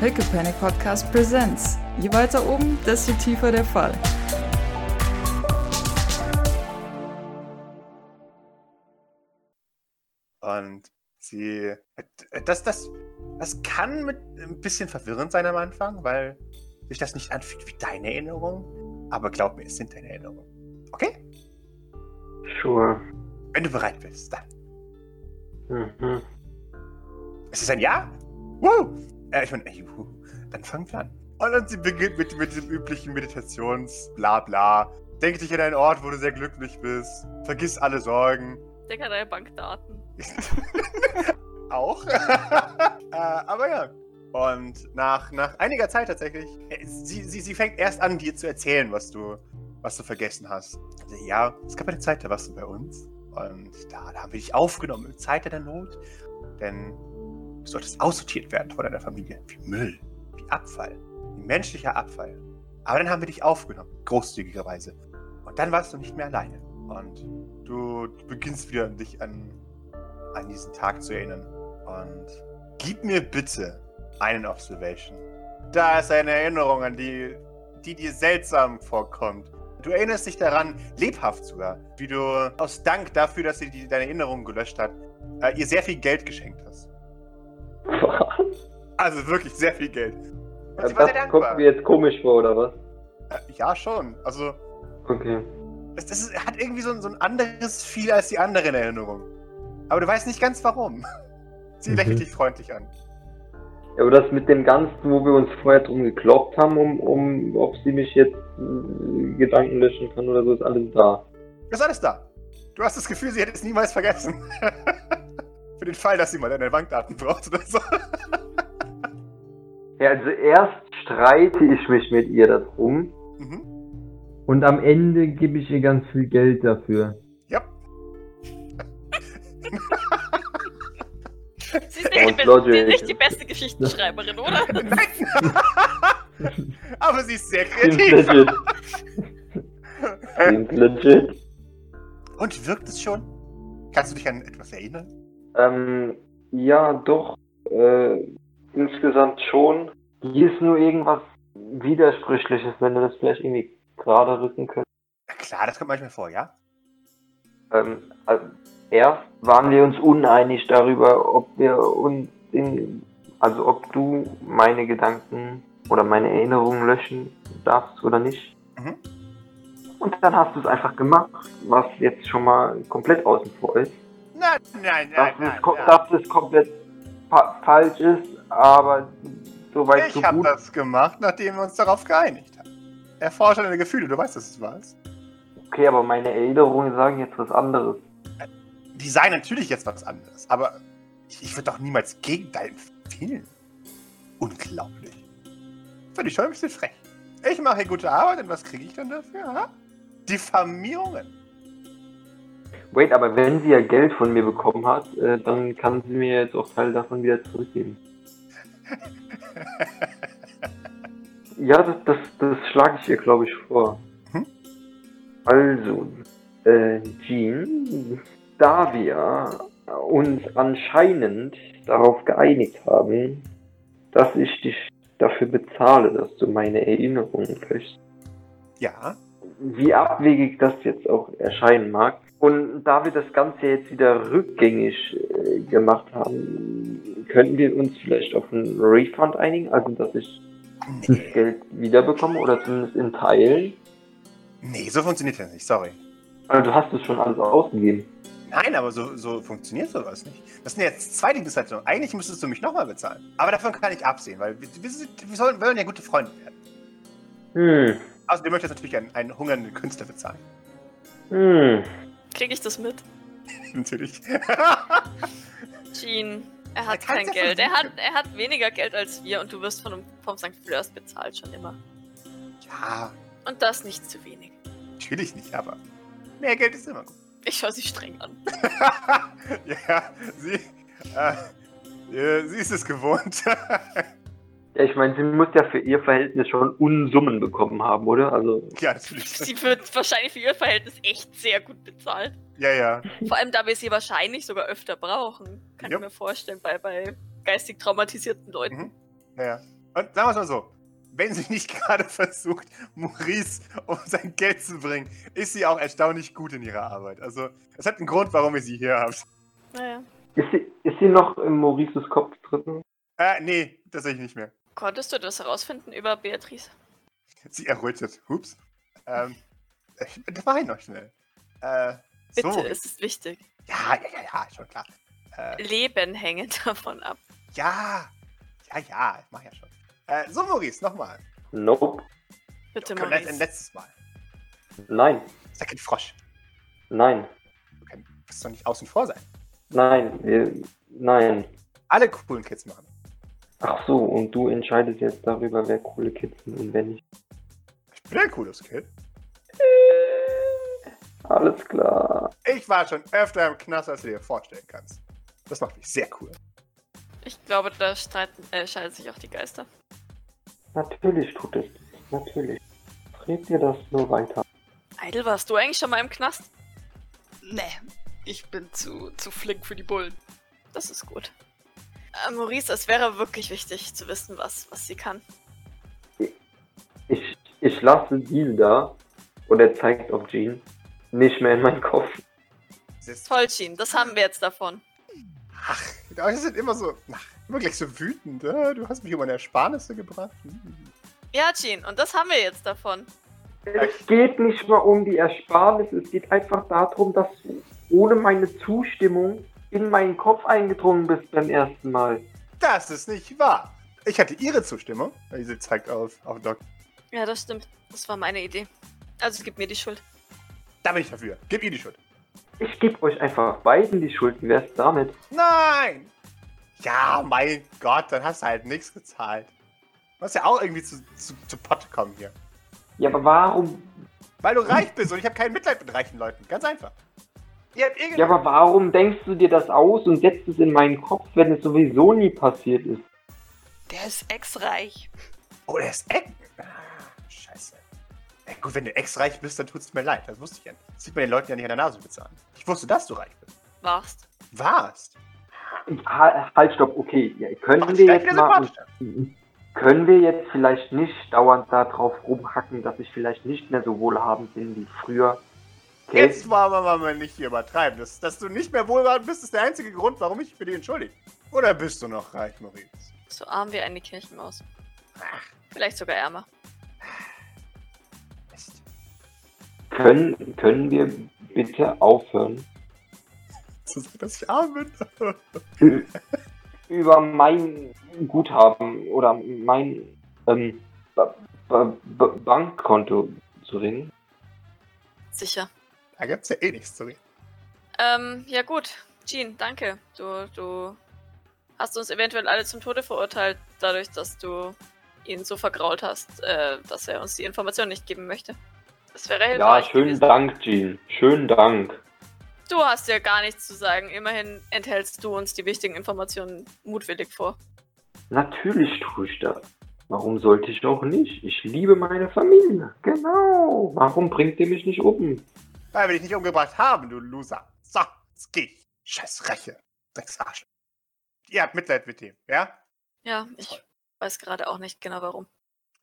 Pickle Panic Podcast Presents. Je weiter oben, desto tiefer der Fall. Und sie. Das, das, das kann mit ein bisschen verwirrend sein am Anfang, weil sich das nicht anfühlt wie deine Erinnerung. Aber glaub mir, es sind deine Erinnerungen. Okay? Sure. Wenn du bereit bist, dann. Mhm. Ist es ein Ja? Woo! Äh, ich meine, juhu. Dann fangen wir an. Und dann sie beginnt mit, mit diesem üblichen Meditations-Blabla. Denk dich an einen Ort, wo du sehr glücklich bist. Vergiss alle Sorgen. Denk an deine Bankdaten. Auch. äh, aber ja. Und nach, nach einiger Zeit tatsächlich, äh, sie, sie, sie fängt erst an, dir zu erzählen, was du, was du vergessen hast. Also, ja, es gab eine Zeit, da warst du bei uns. Und da, da haben wir dich aufgenommen in Zeit der Not. Denn du solltest aussortiert werden von deiner Familie. Wie Müll, wie Abfall, wie menschlicher Abfall. Aber dann haben wir dich aufgenommen, großzügigerweise. Und dann warst du nicht mehr alleine. Und du, beginnst wieder dich an, an diesen Tag zu erinnern. Und gib mir bitte einen Observation. Da ist eine Erinnerung an die, die dir seltsam vorkommt. Du erinnerst dich daran, lebhaft sogar, wie du aus Dank dafür, dass sie die, deine Erinnerung gelöscht hat, äh, ihr sehr viel Geld geschenkt hast. Also wirklich sehr viel Geld. Und sie Das war sehr dankbar. kommt mir jetzt komisch vor, oder was? Äh, ja, schon. Also, Okay. das, das ist, hat irgendwie so, ein- so ein anderes Feel als die anderen Erinnerungen. Aber du weißt nicht ganz warum. Sie Mhm. lächelt dich freundlich an. Ja, aber das mit dem Ganzen, wo wir uns vorher drum gekloppt haben, um, um ob sie mich jetzt äh, Gedanken löschen kann oder so, ist alles da. Ist alles da. Du hast das Gefühl, sie hätte es niemals vergessen. Für den Fall, dass sie mal deine Bankdaten braucht oder so. Ja, also erst streite ich mich mit ihr darum Mhm. Und am Ende gebe ich ihr ganz viel Geld dafür. Ja. Sie ist nicht, die, nicht die beste Geschichtenschreiberin, oder? Nein! Aber sie ist sehr kreativ. legit. Legit. Und wirkt es schon? Kannst du dich an etwas erinnern? Ähm, ja, doch. Äh, insgesamt schon. Hier ist nur irgendwas Widersprüchliches, wenn du das vielleicht irgendwie gerade rücken könntest. Ja, klar, das kommt manchmal vor, ja? Ähm, also erst waren wir uns uneinig darüber, ob wir uns in, also ob du meine Gedanken oder meine Erinnerungen löschen darfst oder nicht. Mhm. Und dann hast du es einfach gemacht, was jetzt schon mal komplett außen vor ist. Nein, nein, Dass, nein, nein. es, ko- nein. dass es komplett fa falsch ist, aber soweit so Ich habe gut. das gemacht, nachdem wir uns darauf geeinigt haben. Erforsche deine Gefühle, du weißt, dass es ist. Okay, aber meine Erinnerungen sagen jetzt was anderes. Die seien natürlich jetzt was anderes, aber ich, ich würde doch niemals Gegenteil empfehlen. Unglaublich. Finde ich schon ein bisschen frech. Ich mache hier gute Arbeit und was kriege ich dann dafür? Ha? Diffamierungen. Wait, aber wenn sie ja Geld von mir bekommen hat, äh, dann kann sie mir jetzt auch Teil davon wieder zurückgeben. Ja, das, das, das schlage ich ihr, glaube ich, vor. Mhm. Also, äh, Jean, da wir uns anscheinend darauf geeinigt haben, dass ich dich dafür bezahle, dass du meine Erinnerungen löschst, ja, wie abwegig das jetzt auch erscheinen mag. Und da wir das Ganze jetzt wieder rückgängig äh, gemacht haben, könnten wir uns vielleicht auf einen Refund einigen, also dass ich das Geld wiederbekomme oder zumindest in Teilen. nee, so funktioniert das nicht, sorry. Also du hast es schon alles ausgegeben. Nein, aber so, so funktioniert sowas nicht. Das sind jetzt zwei Dienstleistungen. Eigentlich müsstest du mich nochmal bezahlen. Aber davon kann ich absehen, weil wir, wir, wir sollen, wollen ja gute Freunde werden. Hm, Also du möchtest natürlich einen, einen hungernden Künstler bezahlen. hm. Krieg ich das mit? natürlich. Jean, er hat Er kein Geld. Er hat, er hat weniger Geld als wir und du wirst von, vom St. Fleurs bezahlt schon immer. ja, Und das nicht zu wenig. natürlich nicht, aber mehr Geld ist immer gut. Ich schaue sie streng an. ja, sie, äh, äh, sie ist es gewohnt. Ja, ich meine, sie muss ja für ihr Verhältnis schon Unsummen bekommen haben, oder? Also, ja, natürlich. Sie wird wahrscheinlich für ihr Verhältnis echt sehr gut bezahlt. Ja, ja. Vor allem, da wir sie wahrscheinlich sogar öfter brauchen. Kann Ja. ich mir vorstellen, bei, bei geistig traumatisierten Leuten. Mhm. Ja, ja. Und sagen wir es mal so: Wenn sie nicht gerade versucht, Maurice um sein Geld zu bringen, ist sie auch erstaunlich gut in ihrer Arbeit. Also, es hat einen Grund, warum ihr sie hier habt. Naja. Ist sie, ist sie noch im Maurices Kopf drin? Äh, nee, tatsächlich nicht mehr. Konntest du das herausfinden über Beatrice? Sie errötet. Hups. Ähm, das war ich noch schnell. Äh, Bitte, so. es ist wichtig. Ja, ja, ja, ja, schon klar. Äh, Leben hängen davon ab. ja, ja, ja, ich mach ja schon. Äh, so, Maurice, nochmal. Nope. Bitte, Ein let- ein Maurice. letztes Mal. Nein. Ist ja kein Frosch. Nein. Du kann- wirst doch nicht außen vor sein. Nein. Wir, nein. Alle coolen Kids machen. Ach so, und du entscheidest jetzt darüber, wer coole Kids sind und wer nicht. Ich bin ein cooles Kid. Alles klar. Ich war schon öfter im Knast, als du dir vorstellen kannst. Das macht mich sehr cool. Ich glaube, da streiten, äh, scheiden sich auch die Geister. Natürlich tut es. das. Natürlich. Red dir das nur weiter. Eidel, warst du eigentlich schon mal im Knast? Nee, ich bin zu, zu flink für die Bullen. Das ist gut. Äh, Maurice, es wäre wirklich wichtig zu wissen, was, was sie kann. Ich, ich lasse Deal da und er zeigt auf Jean nicht mehr in meinen Kopf. Toll, Jean, das haben wir jetzt davon. ach, die Leute sind immer so, ach, wirklich so wütend. Äh, Du hast mich um meine Ersparnisse gebracht. Hm. Ja, Jean, und das haben wir jetzt davon. Es geht nicht mal um die Ersparnis, es geht einfach darum, dass du ohne meine Zustimmung in meinen Kopf eingedrungen bist beim ersten Mal. Das ist nicht wahr. Ich hatte ihre Zustimmung. Sie zeigt auf, auf Doc. Ja, das stimmt. Das war meine Idee. Also gib mir die Schuld. Da bin ich dafür. Gib ihr die Schuld. Ich gebe euch einfach beiden die Schuld. Wie wär's damit? Nein! Ja, mein Gott, dann hast du halt nichts gezahlt. Du musst ja auch irgendwie zu, zu, zu Pott kommen hier. Ja, aber warum? Weil du reich bist und ich habe kein Mitleid mit reichen Leuten. Ganz einfach. Ihr habt irgend... Ja, aber warum denkst du dir das aus und setzt es in meinen Kopf, wenn es sowieso nie passiert ist? Der ist ex-reich. Oh, der ist Eck. Ah, scheiße. Ja, gut, wenn du ex-reich bist, dann tut's mir leid. Das wusste ich ja nicht. Das sieht man den Leuten ja nicht an der Nase bezahlen. Ich wusste, dass du reich bist. Warst. Warst. Ha- Halt, stopp, okay. Ja, können Macht wir jetzt mal können wir jetzt vielleicht nicht dauernd darauf rumhacken, dass ich vielleicht nicht mehr so wohlhabend bin wie früher? Okay? Jetzt wollen wir mal nicht hier übertreiben. Das, dass du nicht mehr wohlhabend bist, ist der einzige Grund, warum ich für dich entschuldige. Oder bist du noch reich, Maurice? So arm wie eine Kirchenmaus. Ach, Vielleicht sogar ärmer. Mist. Können, können wir bitte aufhören, So, dass ich arm bin. über mein Guthaben oder mein ähm, ba ba ba Bankkonto zu reden? Sicher. Da gibt's ja eh nichts zu reden. Ähm, ja gut. Jean, danke. Du, du hast uns eventuell alle zum Tode verurteilt, dadurch, dass du ihn so vergrault hast, äh, dass er uns die Information nicht geben möchte. Das wäre Ja, hilfreich schönen gewesen. Dank, Jean. Schönen Dank. Du hast ja gar nichts zu sagen. Immerhin enthältst du uns die wichtigen Informationen mutwillig vor. Natürlich tue ich das. Warum sollte ich auch nicht? Ich liebe meine Familie. Genau. Warum bringt ihr mich nicht um? Weil wir dich nicht umgebracht haben, du Loser. So, jetzt geh ich. Scheiß Reche. Drecksarsch. Ihr habt Mitleid mit dem, ja? Ja, ich weiß gerade auch nicht genau warum.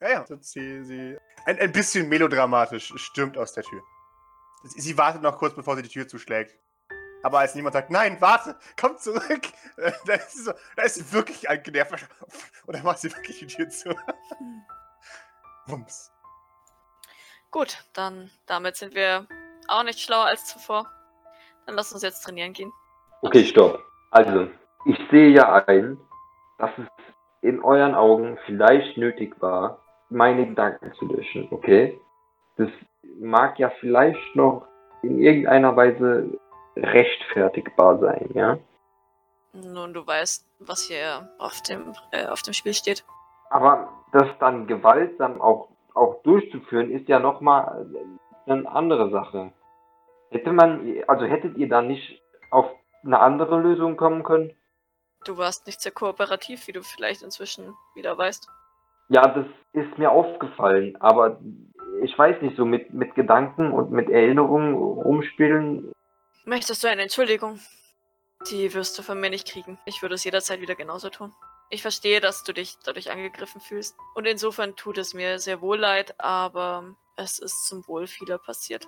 Ja, ja. Sie, sie ein, ein bisschen melodramatisch stürmt aus der Tür. Sie, wartet noch kurz, bevor sie die Tür zuschlägt. Aber als niemand sagt, nein, warte, komm zurück, da ist sie so, da ist sie wirklich angenervt. Und dann macht sie wirklich die Tür zu. Wumms. Gut, dann damit sind wir auch nicht schlauer als zuvor. Dann lass uns jetzt trainieren gehen. Okay, stopp. Also, ich sehe ja ein, dass es in euren Augen vielleicht nötig war, meine Gedanken zu löschen, okay? Das mag ja vielleicht noch in irgendeiner Weise rechtfertigbar sein, ja? Nun, du weißt, was hier auf dem, äh, auf dem Spiel steht. Aber das dann gewaltsam auch, auch durchzuführen, ist ja nochmal eine andere Sache. Hätte man, also hättet ihr da nicht auf eine andere Lösung kommen können? Du warst nicht sehr kooperativ, wie du vielleicht inzwischen wieder weißt. Ja, das ist mir aufgefallen, aber ich weiß nicht, so mit, mit Gedanken und mit Erinnerungen rumspielen. Möchtest du eine Entschuldigung? Die wirst du von mir nicht kriegen. Ich würde es jederzeit wieder genauso tun. Ich verstehe, dass du dich dadurch angegriffen fühlst. Und insofern tut es mir sehr wohl leid, aber es ist zum Wohl vieler passiert.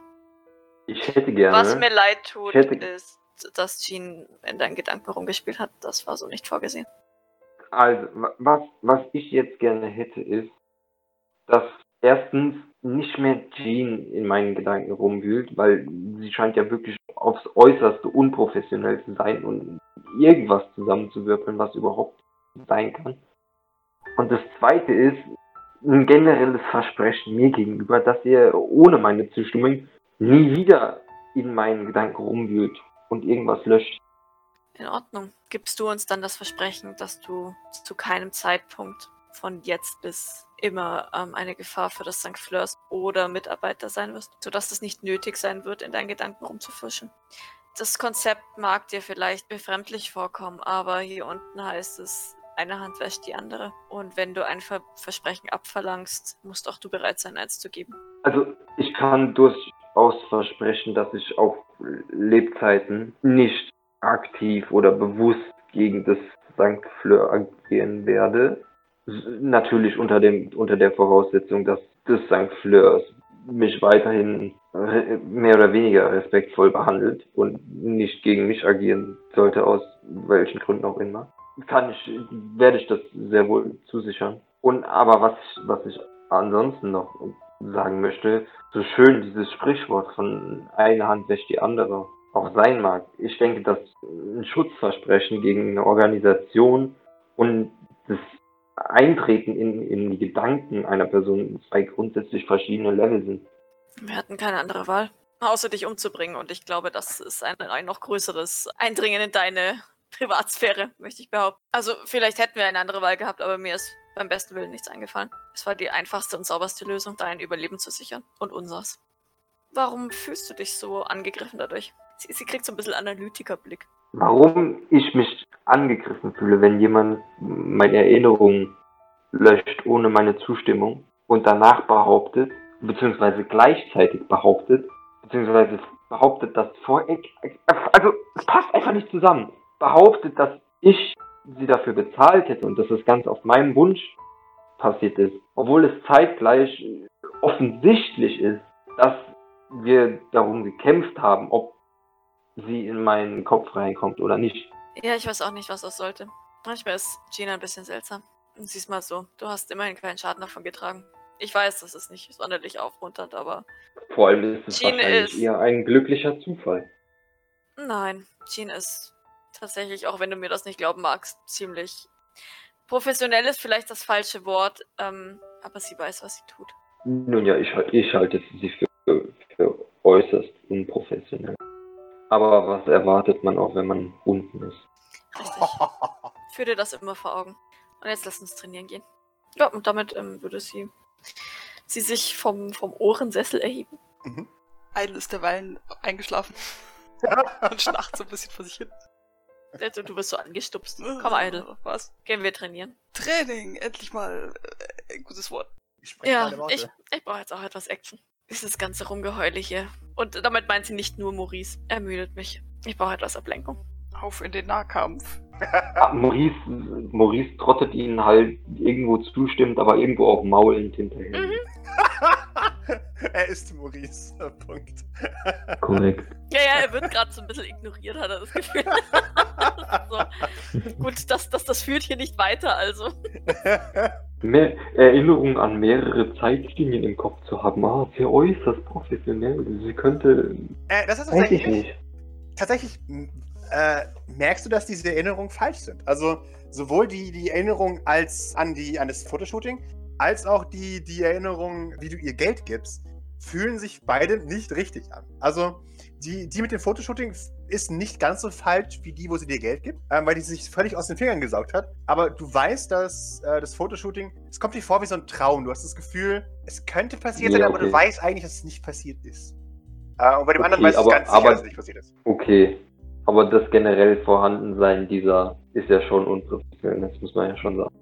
Ich hätte gerne. Was mir leid tut, hätte- ist, dass Jean in deinen Gedanken rumgespielt hat. Das war so nicht vorgesehen. Also, wa- was, was ich jetzt gerne hätte, ist, dass erstens nicht mehr Jean in meinen Gedanken rumwühlt, weil sie scheint ja wirklich aufs Äußerste unprofessionell zu sein und irgendwas zusammenzuwürfeln, was überhaupt sein kann. Und das zweite ist ein generelles Versprechen mir gegenüber, dass ihr ohne meine Zustimmung nie wieder in meinen Gedanken rumwühlt und irgendwas löscht. In Ordnung. Gibst du uns dann das Versprechen, dass du zu keinem Zeitpunkt von jetzt bis immer ähm, eine Gefahr für das St. Fleurs oder Mitarbeiter sein wirst, sodass es nicht nötig sein wird, in deinen Gedanken rumzufischen? Das Konzept mag dir vielleicht befremdlich vorkommen, aber hier unten heißt es, eine Hand wäscht die andere. Und wenn du ein Ver Versprechen abverlangst, musst auch du bereit sein, eins zu geben. Also ich kann durchaus versprechen, dass ich auf Lebzeiten nicht aktiv oder bewusst gegen das St. Fleur agieren werde. Natürlich unter dem unter der Voraussetzung, dass das St. Fleurs mich weiterhin re- mehr oder weniger respektvoll behandelt und nicht gegen mich agieren sollte, aus welchen Gründen auch immer. Kann ich, werde ich das sehr wohl zusichern. Und aber was, was ich ansonsten noch sagen möchte, so schön dieses Sprichwort von eine Hand wäscht die andere auch sein mag. Ich denke, dass ein Schutzversprechen gegen eine Organisation und das Eintreten in, in die Gedanken einer Person zwei grundsätzlich verschiedene Level sind. Wir hatten keine andere Wahl, außer dich umzubringen. Und ich glaube, das ist ein, ein noch größeres Eindringen in deine Privatsphäre, möchte ich behaupten. Also vielleicht hätten wir eine andere Wahl gehabt, aber mir ist beim besten Willen nichts eingefallen. Es war die einfachste und sauberste Lösung, dein Überleben zu sichern. Und unseres. Warum fühlst du dich so angegriffen dadurch? Sie, sie kriegt so ein bisschen Analytikerblick. Warum ich mich angegriffen fühle, wenn jemand meine Erinnerungen löscht ohne meine Zustimmung und danach behauptet, beziehungsweise gleichzeitig behauptet, beziehungsweise behauptet, dass vor, also es passt einfach nicht zusammen, behauptet, dass ich sie dafür bezahlt hätte und dass das ganz auf meinem Wunsch passiert ist, obwohl es zeitgleich offensichtlich ist, dass wir darum gekämpft haben, ob sie in meinen Kopf reinkommt oder nicht. Ja, ich weiß auch nicht, was das sollte. Manchmal ist Gina ein bisschen seltsam. Und siehst mal so, du hast immerhin keinen Schaden davon getragen. Ich weiß, das ist nicht sonderlich aufmunternd, aber Vor allem ist es Jean wahrscheinlich ist- eher ein glücklicher Zufall. nein, Jean ist tatsächlich, auch wenn du mir das nicht glauben magst, ziemlich professionell ist vielleicht das falsche Wort, ähm, aber sie weiß, was sie tut. Nun ja, ich, ich halte sie für, für äußerst unprofessionell. Aber was erwartet man auch, wenn man unten ist? Richtig. Führ dir das immer vor Augen. Und jetzt lass uns trainieren gehen. Ja, und damit ähm, würde sie, sie sich vom, vom Ohrensessel erheben. Idle ist derweilen eingeschlafen und schnarcht so ein bisschen vor sich hin. Äh, Du, du wirst so angestupst. Komm, Idle. Was? Gehen wir trainieren. Training, endlich mal äh, ein gutes Wort. Ich spreche Ja, ich, ich brauche jetzt auch etwas Action. Dieses ganze Rumgeheule hier. Und damit meint sie nicht nur Maurice. Er müdet mich. Ich brauche etwas Ablenkung. Auf in den Nahkampf. Ah, Maurice, Maurice trottet ihnen halt irgendwo zustimmt, aber irgendwo auch maulend hinterher. Mhm. er ist Maurice. Punkt. Korrekt. Ja, ja, er wird gerade so ein bisschen ignoriert, hat er das Gefühl. so. Gut, das, das, das führt hier nicht weiter, also. Mehr Erinnerung an mehrere Zeitlinien im Kopf zu haben, ah, sehr äußerst professionell. Sie könnte, äh, das ist tatsächlich, nicht. tatsächlich äh, merkst du, dass diese Erinnerungen falsch sind. Also sowohl die, die Erinnerung als an, die, an das Fotoshooting, als auch die, die Erinnerung, wie du ihr Geld gibst, fühlen sich beide nicht richtig an. Also die, die mit dem Fotoshooting ist nicht ganz so falsch wie die, wo sie dir Geld gibt, ähm, weil die sich völlig aus den Fingern gesaugt hat. Aber du weißt, dass äh, das Fotoshooting, es kommt dir vor wie so ein Traum. Du hast das Gefühl, es könnte passiert Ja, sein, aber okay. du weißt eigentlich, dass es nicht passiert ist. Äh, und bei dem anderen Okay, weißt du ganz sicher, aber- dass es nicht passiert ist. Okay. Aber das generell Vorhandensein dieser ist ja schon unprofessionell, das muss man ja schon sagen.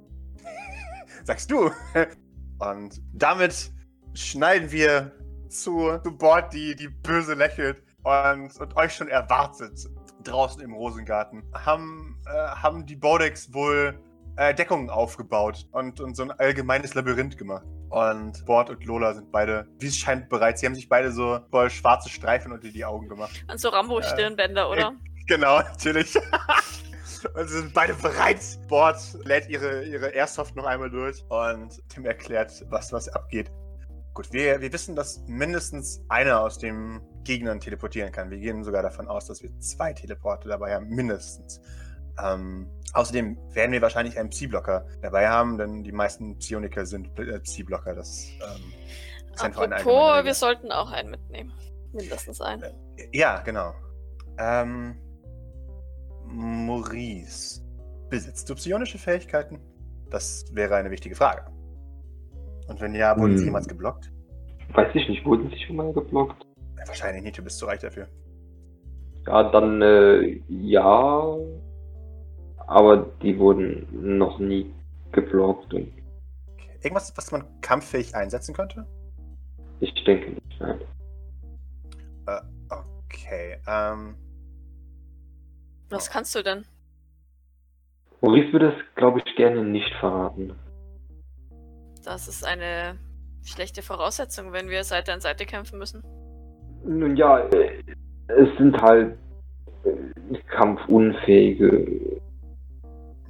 Sagst du. Und damit schneiden wir zu, zu Bord, die, die böse lächelt und, und euch schon erwartet draußen im Rosengarten. Haben, äh, haben die Bodex wohl äh, Deckungen aufgebaut und, und so ein allgemeines Labyrinth gemacht. Und Bord und Lola sind beide, wie es scheint, bereit. Sie haben sich beide so voll schwarze Streifen unter die Augen gemacht. Und so Rambo-Stirnbänder, oder? Genau, natürlich. und sie sind beide bereit. Bord lädt ihre, ihre Airsoft noch einmal durch und Tim erklärt, was, was abgeht. Gut, wir, wir wissen, dass mindestens einer aus den Gegnern teleportieren kann. Wir gehen sogar davon aus, dass wir zwei Teleporte dabei haben, mindestens. Ähm, außerdem werden wir wahrscheinlich einen Psi-Blocker dabei haben, denn die meisten Psioniker sind äh, Psi-Blocker. Das ähm, ist einfach allgemeine Apropos, wir sollten auch einen mitnehmen. Mindestens einen. Ja, genau. Ähm, Maurice, besitzt du psionische Fähigkeiten? Das wäre eine wichtige Frage. Und wenn ja, wurden sie Hm. jemals geblockt? Weiß ich nicht, wurden sie schon mal geblockt? Ja, wahrscheinlich nicht, du bist zu reich dafür. Ja, dann äh, ja. Aber die wurden noch nie geblockt und Okay. Irgendwas, was man kampffähig einsetzen könnte? ich denke nicht. Nein. Okay, ähm, Was kannst du denn? Maurice würde es, glaube ich, gerne nicht verraten. Das ist eine schlechte Voraussetzung, wenn wir Seite an Seite kämpfen müssen. Nun ja, äh, es sind halt äh, kampfunfähige.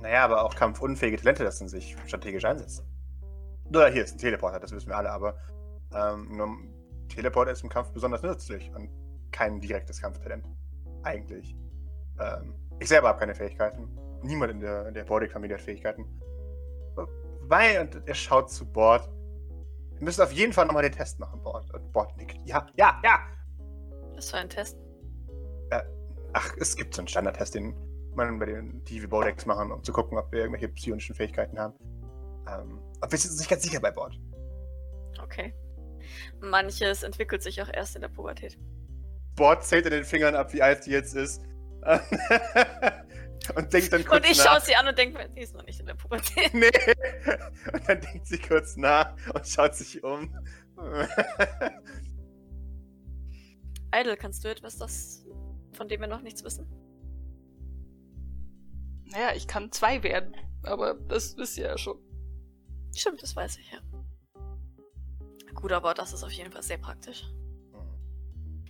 naja, aber auch kampfunfähige Talente lassen sich strategisch einsetzen. Oder hier ist ein Teleporter, das wissen wir alle, aber ähm, nur ein Teleporter ist im Kampf besonders nützlich und kein direktes Kampftalent. Eigentlich. Ähm, ich selber habe keine Fähigkeiten. Niemand in der, in der Bordic-Familie hat Fähigkeiten. Weil, und er schaut zu Bord. Wir müssen auf jeden Fall nochmal den Test machen, Bord. Und Bord nickt. Ja, ja, ja! Das war ein Test. Ach, es gibt so einen Standardtest, den man bei den TV Bodex machen, um zu gucken, ob wir irgendwelche psionischen Fähigkeiten haben. Ähm, aber wir sind uns nicht ganz sicher bei Bord. Okay. Manches entwickelt sich auch erst in der Pubertät. Bord zählt in den Fingern ab, wie alt die jetzt ist. und denkt dann kurz Und ich schaue sie an und denke mir, die ist noch nicht in der Pubertät. Nee. Und dann denkt sie kurz nach und schaut sich um. Idle, kannst du etwas, das, von dem wir noch nichts wissen? Naja, ich kann zwei werden. Aber das wisst ihr ja schon. Stimmt, das weiß ich, ja. Gut, aber das ist auf jeden Fall sehr praktisch.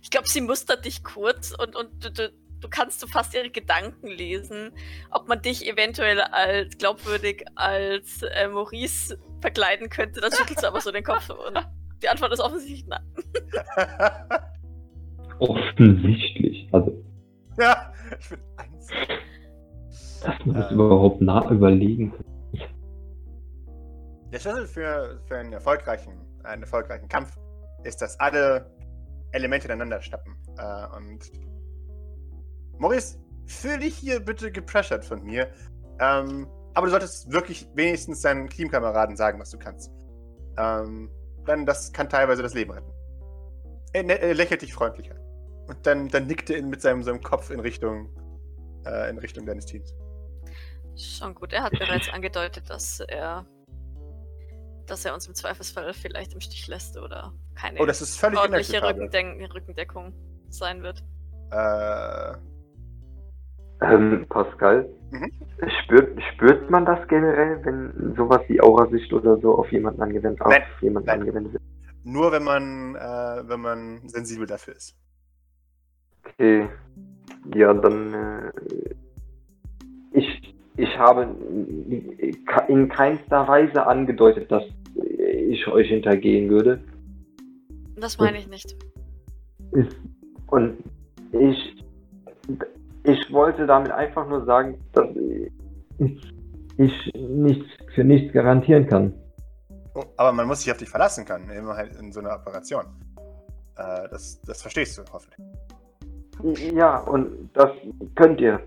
Ich glaube, sie mustert dich kurz und, und du, du, du kannst du fast ihre Gedanken lesen, ob man dich eventuell als glaubwürdig als äh, Maurice verkleiden könnte. Dann schüttelst du aber so den Kopf und die Antwort ist offensichtlich nein. Offensichtlich. Also, ja, ich bin eins. dass man das Äh. überhaupt nah überlegen kann. Der Schlüssel für, für einen erfolgreichen, einen erfolgreichen Kampf ist, dass alle Elemente ineinander schnappen. Äh, und Maurice, fühl dich hier bitte gepressured von mir. Ähm, aber du solltest wirklich wenigstens deinen Teamkameraden sagen, was du kannst. Ähm, dann das kann teilweise das Leben retten. Er, ne- er lächelt dich freundlich an. Und dann, dann nickt er mit seinem, seinem Kopf in Richtung, äh, in Richtung deines Teams. Schon gut. Er hat bereits angedeutet, dass er, dass er uns im Zweifelsfall vielleicht im Stich lässt oder keine Oh, das ist völlig ordentliche. Rückendenk Rückendeckung sein wird. Äh, Ähm, Pascal, Mhm. spürt, spürt man das generell, wenn sowas wie Aurasicht oder so auf jemanden angewendet, auf jemanden nein. angewendet wird? Nur wenn man, äh, wenn man sensibel dafür ist. Okay. Ja, dann. Äh, ich, ich habe in keinster Weise angedeutet, dass ich euch hintergehen würde. Das meine ich nicht. Und ich. Ich wollte damit einfach nur sagen, dass. ich nichts für nichts garantieren kann. Oh, aber man muss sich auf dich verlassen können, immer halt in so einer Operation. Äh, das, das verstehst du hoffentlich. Ja, und das könnt ihr.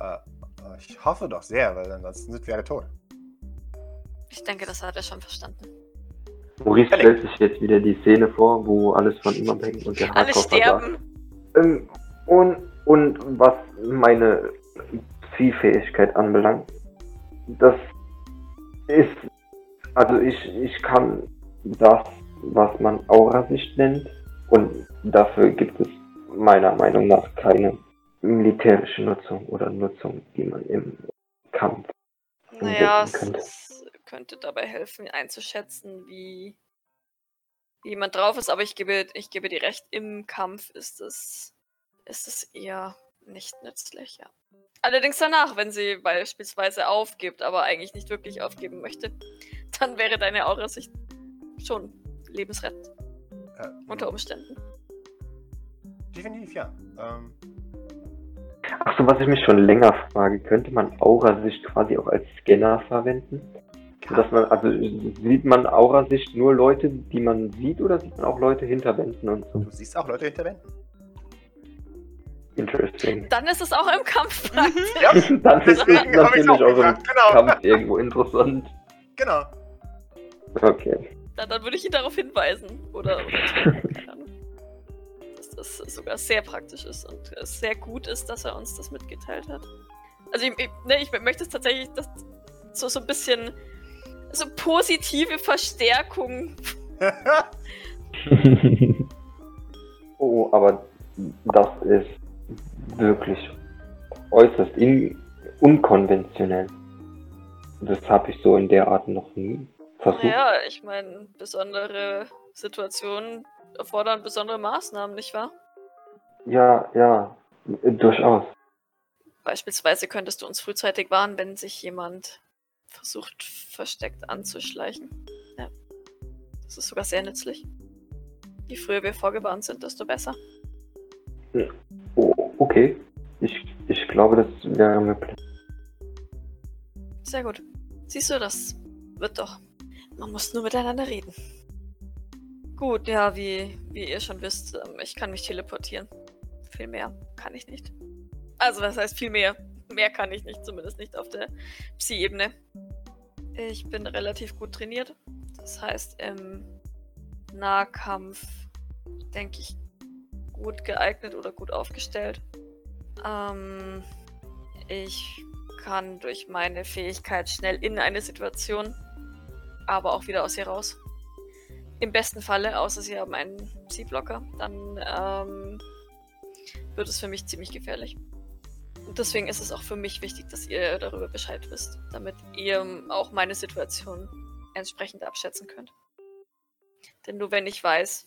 Äh, ich hoffe doch sehr, weil ansonsten sind wir alle tot. Ich denke, das hat er schon verstanden. Maurice stellt sich jetzt wieder die Szene vor, wo alles von ihm abhängt und der Alle sterben. Ähm, und, und was meine Zielfähigkeit anbelangt, das ist, also ich, ich kann das, was man Aurasicht nennt, und dafür gibt es meiner Meinung nach keine militärische Nutzung oder Nutzung, die man im Kampf Naja, es, könnte. es könnte dabei helfen, einzuschätzen, wie, wie jemand drauf ist, aber ich gebe, ich gebe dir recht, im Kampf ist es, ist es eher nicht nützlich, ja. Allerdings danach, wenn sie beispielsweise aufgibt, aber eigentlich nicht wirklich aufgeben möchte, dann wäre deine Aura-Sicht schon lebensrettend Äh, unter Umständen. Definitiv, ja. Ähm, Achso, was ich mich schon länger frage, könnte man Aura-Sicht quasi auch als Scanner verwenden? Dass man, also sieht man Aura-Sicht nur Leute, die man sieht, oder sieht man auch Leute hinter Wänden und so? du siehst auch Leute hinter Wänden. Interesting. Dann ist es auch im Kampf Mhm. praktisch. Ja, Dann ist es natürlich auch auch im genau. Kampf irgendwo interessant. Genau. Okay. Dann, dann würde ich ihn darauf hinweisen. Oder, dass das sogar sehr praktisch ist und es sehr gut ist, dass er uns das mitgeteilt hat. Also ich, ich, ne, ich möchte es tatsächlich dass so, so ein bisschen so positive Verstärkung. oh, aber das ist wirklich äußerst in unkonventionell. Das habe ich so in der Art noch nie versucht. Naja, ich meine, besondere Situationen erfordern besondere Maßnahmen, nicht wahr? Ja, ja, durchaus. Beispielsweise könntest du uns frühzeitig warnen, wenn sich jemand versucht, versteckt anzuschleichen. Ja. Das ist sogar sehr nützlich. Je früher wir vorgewarnt sind, desto besser. Okay. Ich, ich glaube, das wäre möglich. Sehr gut. Siehst du, das wird doch. Man muss nur miteinander reden. Gut, ja, wie, wie ihr schon wisst, ähm, ich kann mich teleportieren. Viel mehr kann ich nicht. Also, was heißt viel mehr? Mehr kann ich nicht, zumindest nicht auf der Psi-Ebene. Ich bin relativ gut trainiert. Das heißt, im Nahkampf denke ich gut geeignet oder gut aufgestellt. Ähm, ich kann durch meine Fähigkeit schnell in eine Situation, aber auch wieder aus ihr raus. Im besten Falle, außer sie haben einen Psi-Blocker, dann ähm, wird es für mich ziemlich gefährlich. Und deswegen ist es auch für mich wichtig, dass ihr darüber Bescheid wisst, damit ihr auch meine Situation entsprechend abschätzen könnt. Denn nur wenn ich weiß,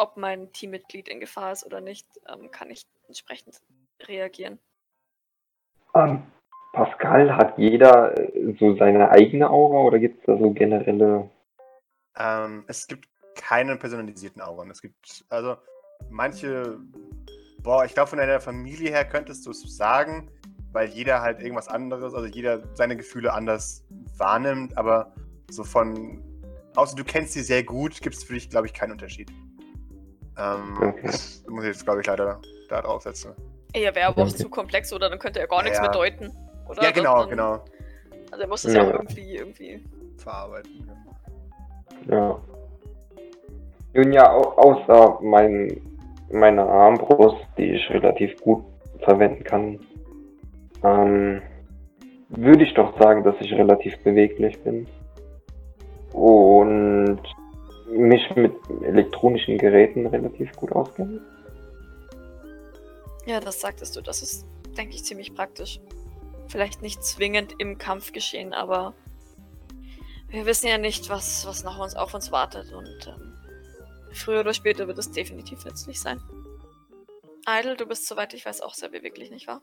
ob mein Teammitglied in Gefahr ist oder nicht, ähm, kann ich entsprechend reagieren. Ähm, Pascal, hat jeder äh, so seine eigene Aura oder gibt es da so generelle. Ähm, es gibt keine personalisierten Auren. Es gibt, also, manche, boah, ich glaube, von deiner Familie her könntest du es sagen, weil jeder halt irgendwas anderes, also jeder seine Gefühle anders wahrnimmt, aber so von, außer du kennst sie sehr gut, gibt es für dich, glaube ich, keinen Unterschied. Ähm, Okay. Das muss ich jetzt, glaube ich, leider da draufsetzen. Er wäre aber auch Okay. zu komplex, oder? Dann könnte er gar nichts Ja. bedeuten. Oder? ja, genau, Dann- genau. Also er muss das ja, Ja. auch irgendwie, irgendwie. Verarbeiten. Ja. Nun ja, au außer mein, meiner Armbrust, die ich relativ gut verwenden kann, ähm, würde ich doch sagen, dass ich relativ beweglich bin. Und mich mit elektronischen Geräten relativ gut auskenne. Ja, das sagtest du. Das ist, denke ich, ziemlich praktisch. Vielleicht nicht zwingend im Kampf geschehen, aber wir wissen ja nicht, was, was nach uns auf uns wartet und ähm, früher oder später wird es definitiv nützlich sein. Idle, du bist, soweit ich weiß, auch sehr beweglich, nicht wahr?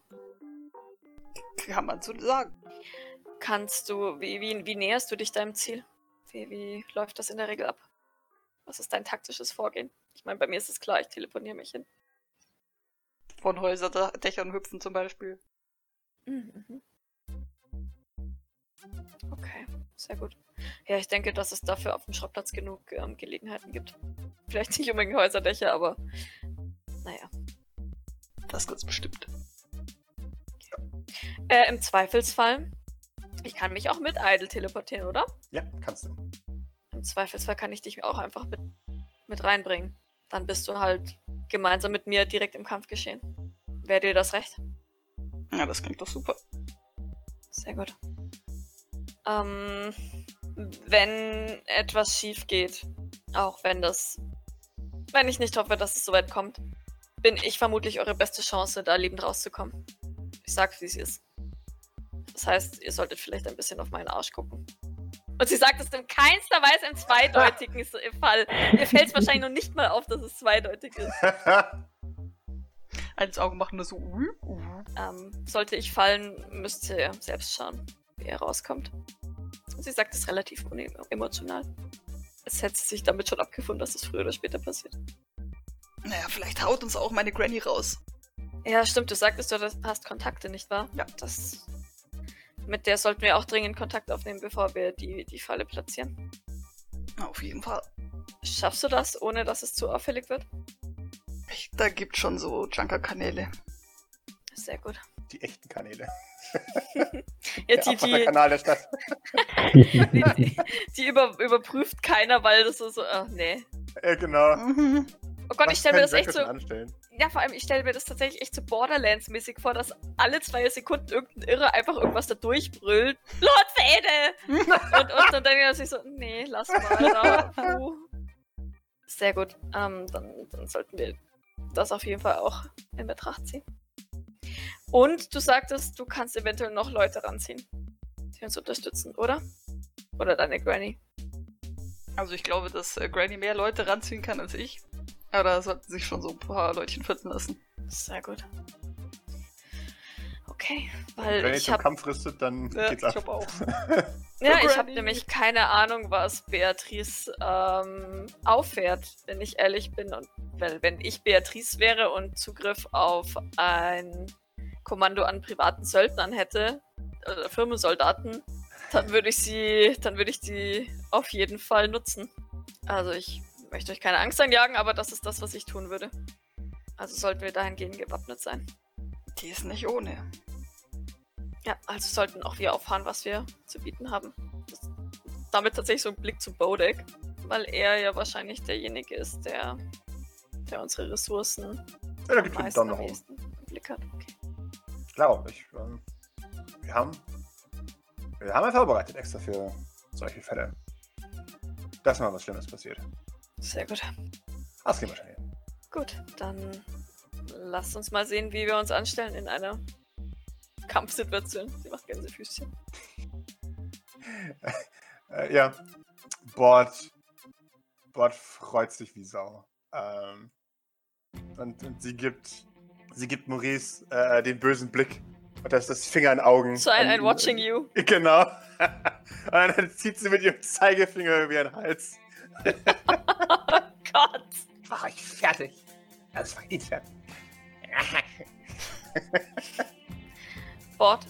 Kann man so sagen. Kannst du, wie, wie, wie näherst du dich deinem Ziel? Wie, wie läuft das in der Regel ab? Was ist dein taktisches Vorgehen? Ich meine, bei mir ist es klar, ich telefoniere mich hin. Von Häuserdächern hüpfen zum Beispiel. Mhm. Okay, sehr gut. Ja, ich denke, dass es dafür auf dem Schrottplatz genug ähm, Gelegenheiten gibt. Vielleicht nicht unbedingt Häuserdächer, aber naja. Das ganz bestimmt. Äh, Im Zweifelsfall, ich kann mich auch mit Idle teleportieren, oder? Ja, kannst du. Im Zweifelsfall kann ich dich auch einfach mit, mit reinbringen. Dann bist du halt gemeinsam mit mir direkt im Kampf geschehen. Wäre dir das recht? Ja, das klingt doch super. Sehr gut. Ähm, wenn etwas schief geht, auch wenn das, wenn ich nicht hoffe, dass es soweit kommt, bin ich vermutlich eure beste Chance, da lebend rauszukommen. Ich sag's, wie es ist. Das heißt, ihr solltet vielleicht ein bisschen auf meinen Arsch gucken. Und sie sagt es in keinster Weise im zweideutigen Fall. Mir fällt es wahrscheinlich noch nicht mal auf, dass es zweideutig ist. Eines Augen machen nur so. Uh, uh. Ähm, sollte ich fallen, müsst ihr selbst schauen, wie er rauskommt. Und sie sagt es relativ unemotional. Es hätte sich damit schon abgefunden, dass es früher oder später passiert. Naja, vielleicht haut uns auch meine Granny raus. Ja, stimmt, du sagtest, du hast Kontakte, nicht wahr? Ja. Das, mit der sollten wir auch dringend Kontakt aufnehmen, bevor wir die, die Falle platzieren. Auf jeden Fall. Schaffst du das, ohne dass es zu auffällig wird? Ich, da gibt schon so Junker-Kanäle. Sehr gut. Die echten Kanäle. Ja, Der die, die, Abwasserkanal der Stadt. die, die, die über, überprüft keiner, weil das so, so ach nee. Ja, genau. Mhm. Oh Gott, ich stelle mir das echt so, Anstellen. ja, vor allem, ich stelle mir das tatsächlich echt so Borderlands-mäßig vor, dass alle zwei Sekunden irgendein Irre einfach irgendwas da durchbrüllt. Lord Fede! und, und dann denke ich so, nee, lass mal. Da, puh. Sehr gut. Ähm, dann, dann sollten wir das auf jeden Fall auch in Betracht ziehen. Und du sagtest, du kannst eventuell noch Leute ranziehen, die uns unterstützen, oder? Oder deine Granny. Also ich glaube, dass äh, Granny mehr Leute ranziehen kann als ich. Aber da sollten sich schon so ein paar Leutchen finden lassen. Sehr gut. Okay, weil Wenn ihr ich zum habe Kampf rüstet, dann Ja, geht's ich ab. glaube auch. Ja, ich habe nämlich keine Ahnung, was Beatrice ähm, auffährt, wenn ich ehrlich bin. Und weil, wenn ich Beatrice wäre und Zugriff auf ein Kommando an privaten Söldnern hätte, oder Firmensoldaten, dann würde ich sie, dann würde ich die auf jeden Fall nutzen. Also ich möchte euch keine Angst einjagen, aber das ist das, was ich tun würde. Also sollten wir dahingehend gewappnet sein. Die ist nicht ohne. Ja, also sollten auch wir auffahren, was wir zu bieten haben. Das, damit tatsächlich so ein Blick zu Bodek, weil er ja wahrscheinlich derjenige ist, der, der unsere Ressourcen Ja, da am meisten am ehesten im Blick hat. Okay. Klar, ich, ähm, wir haben, wir haben ja vorbereitet extra für solche Fälle. Das ist mal was Schlimmes passiert. Sehr gut. Das kriegen wir schon hin. Gut, dann lasst uns mal sehen, wie wir uns anstellen in einer Kampfsituation. Sie macht Gänsefüßchen. Äh, ja, Bord, Bord freut sich wie Sau. Ähm, und, und sie gibt, sie gibt Maurice äh, den bösen Blick. Und das ist das Finger in Augen. So ein, ein Watching You. Genau. und dann zieht sie mit ihrem Zeigefinger über ihren Hals. Oh Gott. War ich fertig. Das war ich fertig. Bord.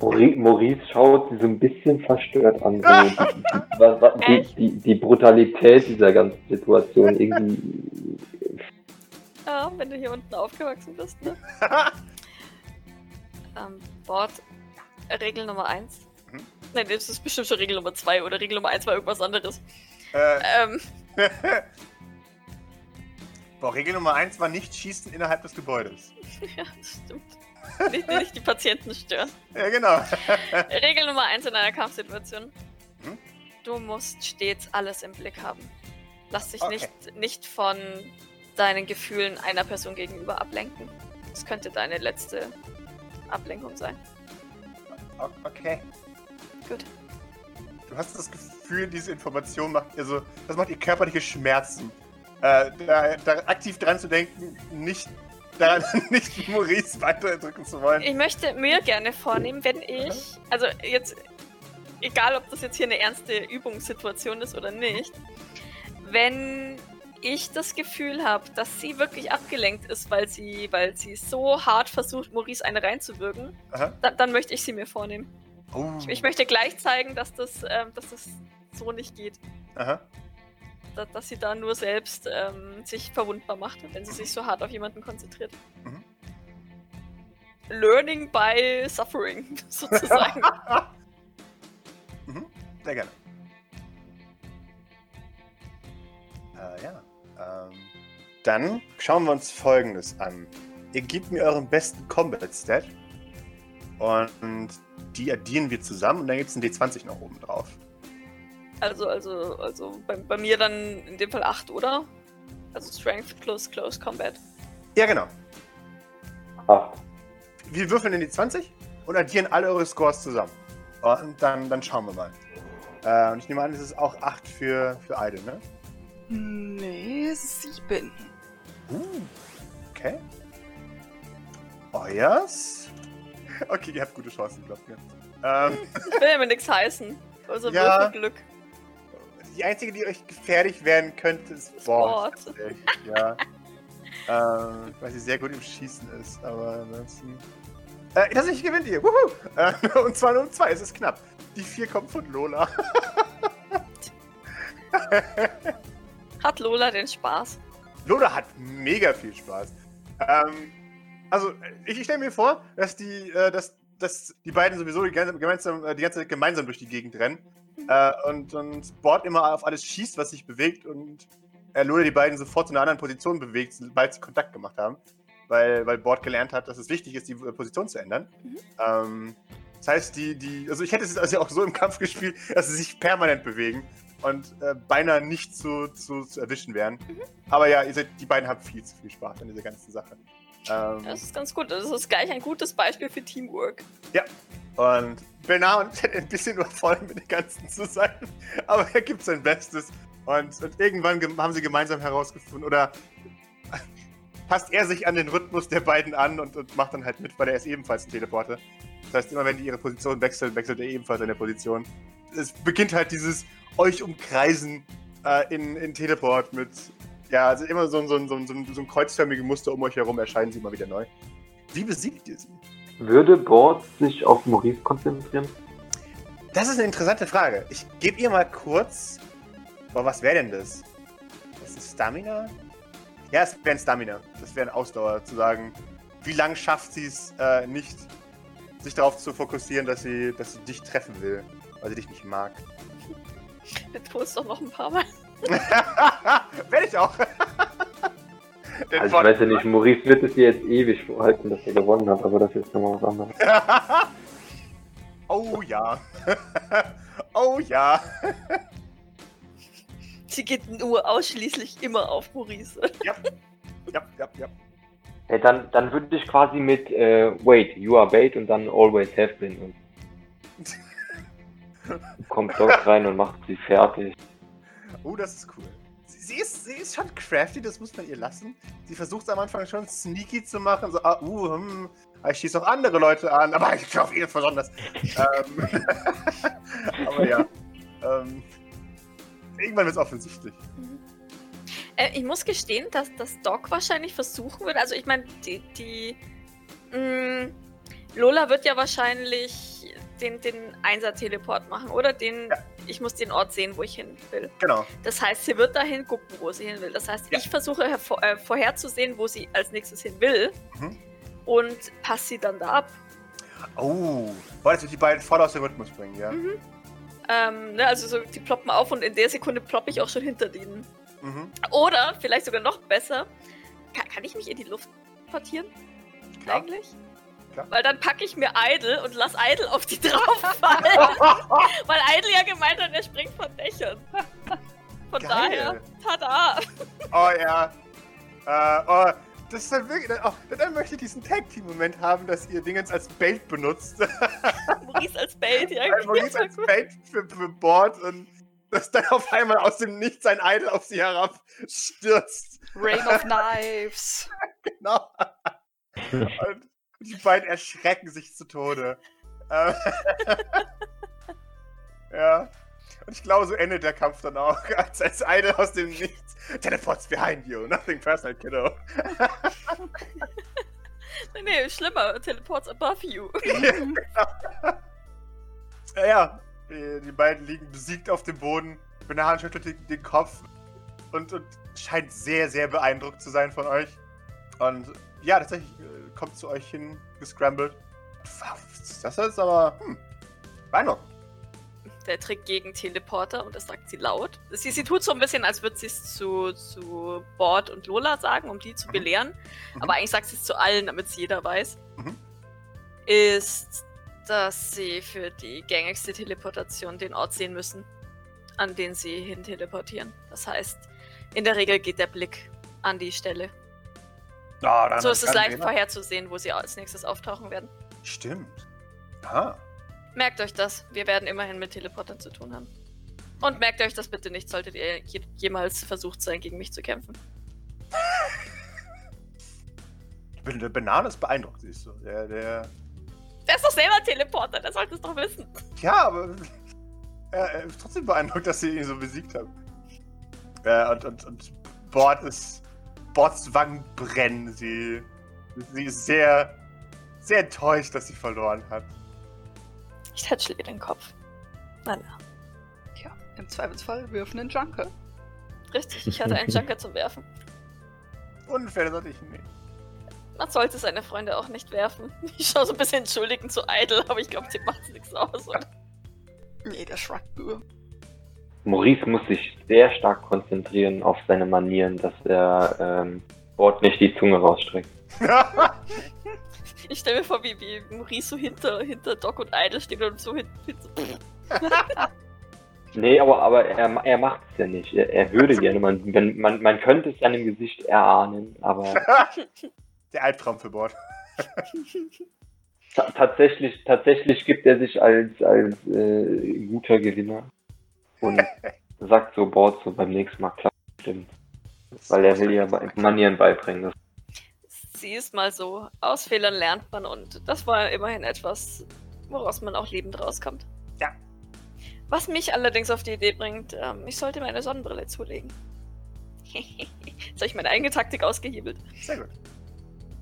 Maurice, schaut sie so ein bisschen verstört an. So die, die, was, was, die, Echt? die, die Brutalität dieser ganzen Situation irgendwie. Ja, wenn du hier unten aufgewachsen bist, ne? Ähm, Bord, Regel Nummer 1. Mhm. Nein, das ist bestimmt schon Regel Nummer 2 oder Regel Nummer 1 war irgendwas anderes. äh, Ähm, Boah, Regel Nummer 1 war nicht schießen innerhalb des Gebäudes. ja, das stimmt. Nicht, nicht die Patienten stören. Ja, genau. Regel Nummer 1 in einer Kampfsituation. Mhm. Du musst stets alles im Blick haben. Lass dich Okay. nicht, nicht von deinen Gefühlen einer Person gegenüber ablenken. Das könnte deine letzte Ablenkung sein. Okay. Gut. Du hast das Gefühl, diese Information macht, also, das macht ihr körperliche Schmerzen. Äh, da, da aktiv dran zu denken, nicht daran, nicht Maurice weiterdrücken zu wollen. Ich möchte mir gerne vornehmen, wenn ich, also jetzt, egal ob das jetzt hier eine ernste Übungssituation ist oder nicht, wenn ich das Gefühl habe, dass sie wirklich abgelenkt ist, weil sie, weil sie so hart versucht, Maurice eine reinzuwirken, dann, dann möchte ich sie mir vornehmen. Oh. Ich, ich möchte gleich zeigen, dass das, ähm, dass das so nicht geht. Aha. Da, dass sie da nur selbst ähm, sich verwundbar macht, wenn sie sich so hart auf jemanden konzentriert. Mhm. Learning by suffering, sozusagen. mhm. Sehr gerne. Äh, ja. Ähm, dann schauen wir uns folgendes an. Ihr gebt mir euren besten Combat-Stat. Und die addieren wir zusammen und dann gibt es ein D20 noch oben drauf. Also, also, also bei, bei mir dann in dem Fall 8, oder? Also Strength plus Close Combat. Ja, genau. Acht. Wir würfeln in die 20 und addieren alle eure Scores zusammen. Und dann, dann schauen wir mal. Äh, und ich nehme an, es ist auch 8 für, für Idle, ne? Nee, sieben. Uh, okay. Euers? Okay, ihr habt gute Chancen, glaubt mir. Ähm, Das will ja mir nichts heißen. Also Ja. Würfelglück. Die einzige, die euch gefährlich werden könnte, ist Bord. Ja. ähm, weil sie sehr gut im Schießen ist, aber ansonsten. Äh, tatsächlich gewinnt ihr. Wuhu! Äh, und zwar nur um zwei, es ist knapp. Die vier kommt von Lola. Hat Lola den Spaß? Lola hat mega viel Spaß. Ähm, also, ich, ich stelle mir vor, dass die, äh, dass, dass die beiden sowieso die ganze, gemeinsam, äh, die ganze Zeit gemeinsam durch die Gegend rennen. Äh, und, und Bord immer auf alles schießt, was sich bewegt und äh, Lola die beiden sofort zu einer anderen Position bewegt, sobald sie Kontakt gemacht haben. Weil, weil Bord gelernt hat, dass es wichtig ist, die äh, Position zu ändern. Mhm. Ähm, das heißt, die, die, also ich hätte es also auch so im Kampf gespielt, dass sie sich permanent bewegen und äh, beinahe nicht zu, zu, zu erwischen wären. Aber ja, ihr seid, die beiden haben viel zu viel Spaß an dieser ganzen Sache. Ähm, Das ist ganz gut. Das ist gleich ein gutes Beispiel für Teamwork. und Bernard ist ein bisschen überfordert mit dem Ganzen zu sein, aber er gibt sein Bestes. Und, und irgendwann haben sie gemeinsam herausgefunden, oder passt er sich an den Rhythmus der beiden an und, und macht dann halt mit, weil er ist ebenfalls ein Teleporter. Das heißt, immer wenn die ihre Position wechseln, wechselt er ebenfalls eine Position. Es beginnt halt dieses euch umkreisen äh, in, in Teleport mit, ja, also immer so, ein- so, ein- so, ein- so, ein- kreuzförmige Muster um euch herum erscheinen sie immer wieder neu. Wie besiegt ihr sie? Würde Bord sich auf Maurice konzentrieren? Das ist eine interessante Frage. Ich gebe ihr mal kurz. Boah, was wäre denn das? Das ist Stamina? Ja, es wäre ein Stamina. Das wäre ein Ausdauer, zu sagen, wie lange schafft sie es äh, nicht, sich darauf zu fokussieren, dass sie, dass sie dich treffen will, weil sie dich nicht mag. Tun es doch noch ein paar Mal. Werde ich auch. Den Also ich weiß ja nicht, Maurice wird es dir jetzt ewig vorhalten, dass er gewonnen hat, aber das ist nochmal was anderes. oh ja. oh ja. Sie geht nur ausschließlich immer auf Maurice. Ja, ja, ja. Hey, dann, dann würde ich quasi mit äh, Wait, you are bait und dann always have been und kommt Doc rein und macht sie fertig. Oh, das ist cool. Sie, sie, ist, sie ist schon crafty, das muss man ihr lassen. Sie versucht es am Anfang schon sneaky zu machen. So, ah, uh, hm, ich schieße auch andere Leute an, aber ich auf ihn besonders. ähm, aber ja. Ähm, irgendwann wird es offensichtlich. Äh, ich muss gestehen, dass das Doc wahrscheinlich versuchen wird. Also ich meine, die, die mh, Lola wird ja wahrscheinlich den, den Einser-Teleport machen, oder? Den, Ja. Ich muss den Ort sehen, wo ich hin will. Genau. Das heißt, sie wird dahin gucken, wo sie hin will. Das heißt, Ja. ich versuche äh, vorherzusehen, wo sie als nächstes hin will. Mhm. Und passe sie dann da ab. Oh, wollte die beiden voll aus dem Rhythmus bringen, ja? Mhm. Ähm, ne, also so, die ploppen auf und in der Sekunde ploppe ich auch schon hinter denen. Mhm. Oder, vielleicht sogar noch besser, kann, kann ich mich in die Luft portieren? Klar. Eigentlich? Klar. Weil dann packe ich mir Idle und lass Idle auf die drauffallen. Weil Idle ja gemeint hat, er springt von Dächern. Von Geil. daher, tada! Oh ja. Äh, oh, das ist dann wirklich. Oh, dann möchte ich diesen Tag-Team-Moment haben, dass ihr Dingens als Bait benutzt. Maurice als Bait, ja. Weil Maurice als Bait für, für Bord und dass dann auf einmal aus dem Nichts ein Idol auf sie herabstürzt. Rain of Knives. Genau. Und die beiden erschrecken sich zu Tode. Ähm, ja. Und ich glaube, so endet der Kampf dann auch, als, als Idol aus dem Nichts. Teleports behind you. Nothing personal, kiddo. Nee, nee, schlimmer. Teleports above you. Ja, ja. Die, die beiden liegen besiegt auf dem Boden. Benahan schüttelt den, den Kopf und, und scheint sehr, sehr beeindruckt zu sein von euch. Und ja, tatsächlich äh, kommt zu euch hin, gescrambled. Das ist aber, hm, beeindruckend. Der Trick gegen Teleporter und das sagt sie laut. Sie, sie tut so ein bisschen, als würde sie es zu, zu Bord und Lola sagen, um die zu Mhm. belehren. Mhm. Aber eigentlich sagt sie es zu allen, damit es jeder weiß. Mhm. Ist, dass sie für die gängigste Teleportation den Ort sehen müssen, an den sie hin teleportieren. Das heißt, in der Regel geht der Blick an die Stelle. Ja, dann so ist es leicht jeder- vorherzusehen, wo sie als nächstes auftauchen werden. Stimmt. Ah. Merkt euch das. Wir werden immerhin mit Teleportern zu tun haben. Und merkt euch das bitte nicht, solltet ihr je jemals versucht sein, gegen mich zu kämpfen. Der Banane ist beeindruckt, siehst du. Der, der. Der ist doch selber Teleporter, der sollte es doch wissen. Ja, aber. Er, er ist trotzdem beeindruckt, dass sie ihn so besiegt haben. Äh, und, und, und Bord ist. Bords Wangen brennen. Sie. Sie ist sehr. Sehr enttäuscht, dass sie verloren hat. Ich tätschle ihr den Kopf. Na, na. Ja, im Zweifelsfall wirfen einen Junker. Richtig, ich hatte einen Junker zum Werfen. Unfair sollte ich nicht. Man sollte seine Freunde auch nicht werfen. Ich schaue so ein bisschen entschuldigend zu eitel, aber ich glaube, dem macht nichts aus. Oder? Nee, der schwackt nur. Maurice muss sich sehr stark konzentrieren auf seine Manieren, dass er ähm, Bord nicht die Zunge rausstreckt. Ich stelle mir vor, wie, wie Maurice so hinter, hinter Doc und Idle steht und so hinten. Hin, so, Nee, aber, aber er, er macht es ja nicht. Er, er würde gerne, man, wenn, man, man könnte es an dem Gesicht erahnen, aber Der Albtraum für Bord. ta tatsächlich, tatsächlich gibt er sich als, als äh, guter Gewinner und sagt so Bord so beim nächsten Mal klappt stimmt. Weil er will ihr bei- Manieren beibringen. Sie ist mal so. Aus Fehlern lernt man und das war immerhin etwas, woraus man auch lebend rauskommt. Ja. Was mich allerdings auf die Idee bringt, ähm, ich sollte meine Sonnenbrille zulegen. Jetzt habe ich meine eigene Taktik ausgehebelt. Sehr gut.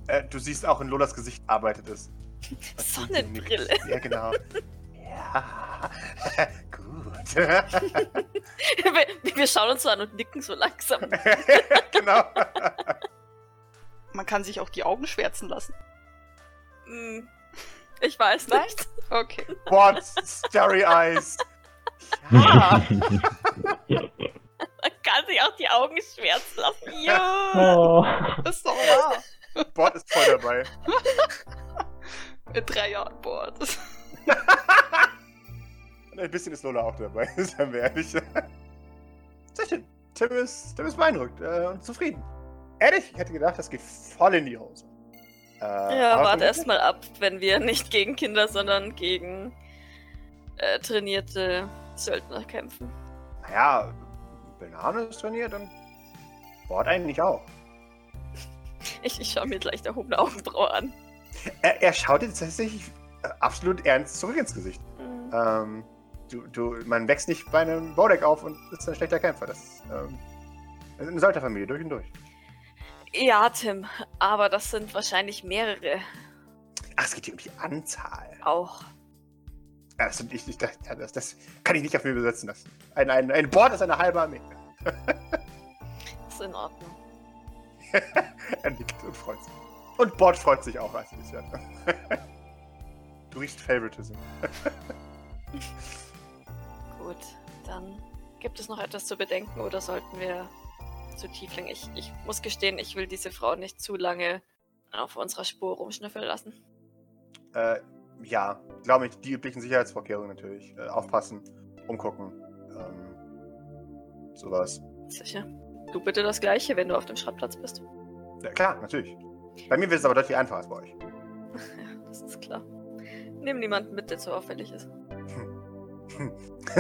Äh, du siehst auch in Lolas Gesicht arbeitet es. Sonnenbrille. Ja, genau. Ja, gut. wir, wir schauen uns so an und nicken so langsam. genau. Man kann sich auch die Augen schwärzen lassen. Hm, Ich weiß Nein? nicht. Okay. What? Starry Eyes. Ja. Man kann sich auch die Augen schwärzen lassen. Ja. Oh. Ist doch wahr. Bord ist voll dabei. Mit drei Jahren Bord. Und ein bisschen ist Lola auch dabei, seien wir ehrlich. Sehr schön. Tim ist, Tim ist beeindruckt äh, und zufrieden. Ehrlich, ich hätte gedacht, das geht voll in die Hose. Äh, Ja, warte gut. erst mal ab, wenn wir nicht gegen Kinder, sondern gegen äh, trainierte Söldner kämpfen. Naja, Banane ist trainiert und Bord eigentlich auch. Ich, ich schaue mir gleich erhobene Augenbraue an. Er, er schaut dir tatsächlich äh, absolut ernst zurück ins Gesicht. Hm. Ähm, du, du, man wächst nicht bei einem Bodek auf und ist ein schlechter Kämpfer. Das ist ähm, eine Söldnerfamilie, durch und durch. Ja, Tim, aber das sind wahrscheinlich mehrere Ach, es geht hier um die Anzahl. auch. Ja, das, ich, ich, das, das, kann ich nicht auf mir besetzen lassen. Ein, ein, ein Bord ist eine halbe Armee. Ist in Ordnung. er nickt und freut sich. Und Bord freut sich auch, als er das hört. du riechst Favoritism. Gut, dann gibt es noch etwas zu bedenken oder sollten wir zu Tiefling? Ich, ich muss gestehen, ich will diese Frau nicht zu lange auf unserer Spur rumschnüffeln lassen. Äh, ja, glaube ich, die üblichen Sicherheitsvorkehrungen natürlich. Äh, aufpassen, umgucken. Ähm, sowas. Sicher. Du bitte das gleiche, wenn du auf dem Schrottplatz bist. Ja, klar, natürlich. Bei mir wird es aber deutlich einfacher als bei euch. Ja, das ist klar. Nimm niemanden mit, der zu auffällig ist.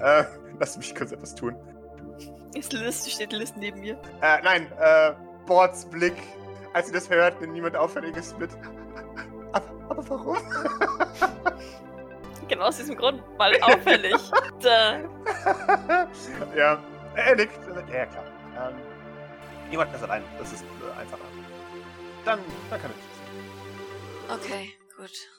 äh, lass mich kurz etwas tun. Ist Liz, steht Liz neben mir. Äh, nein, äh, Bords Blick, als sie das hört, nimmt niemand Auffälliges mit. Aber, aber warum? Genau aus diesem Grund, weil auffällig. ja, er nickt. Ja, klar. Ähm, niemand ist allein. Das ist äh, einfacher. Dann, dann kann ich das. Okay, gut.